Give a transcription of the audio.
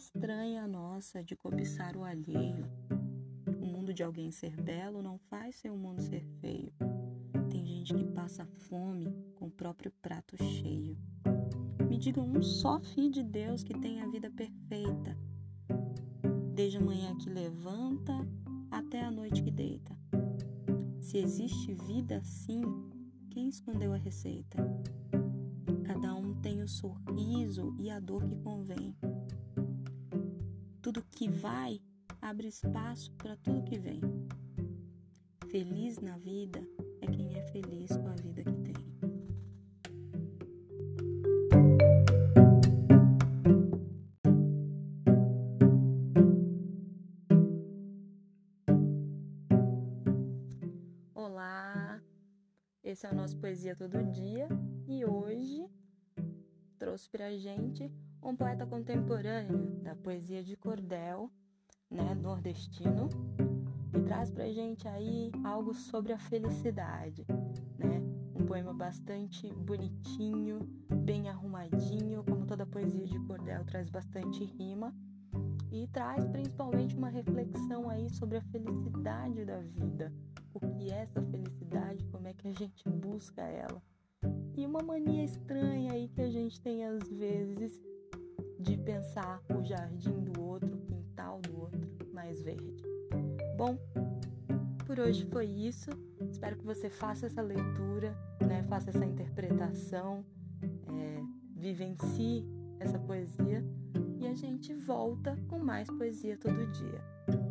estranha a nossa de cobiçar o alheio. O mundo de alguém ser belo não faz seu mundo ser feio. Tem gente que passa fome com o próprio prato cheio. Me diga um só filho de Deus que tem a vida perfeita, desde a manhã que levanta até a noite que deita. Se existe vida assim, quem escondeu a receita? Cada um tem o sorriso e a dor que convém. Tudo que vai abre espaço para tudo que vem. Feliz na vida é quem é feliz com a vida que tem. Olá, esse é o nosso Poesia Todo Dia e hoje trouxe pra gente um poeta contemporâneo da poesia de cordel, né, nordestino, e traz pra gente aí algo sobre a felicidade, né? Um poema bastante bonitinho, bem arrumadinho, como toda poesia de cordel traz bastante rima e traz principalmente uma reflexão aí sobre a felicidade da vida, o que é essa felicidade, como é que a gente busca ela. E uma mania estranha aí que a gente tem às vezes de pensar o jardim do outro, o quintal do outro mais verde. Bom, por hoje foi isso. Espero que você faça essa leitura, né? faça essa interpretação, é, vivencie essa poesia e a gente volta com mais poesia todo dia.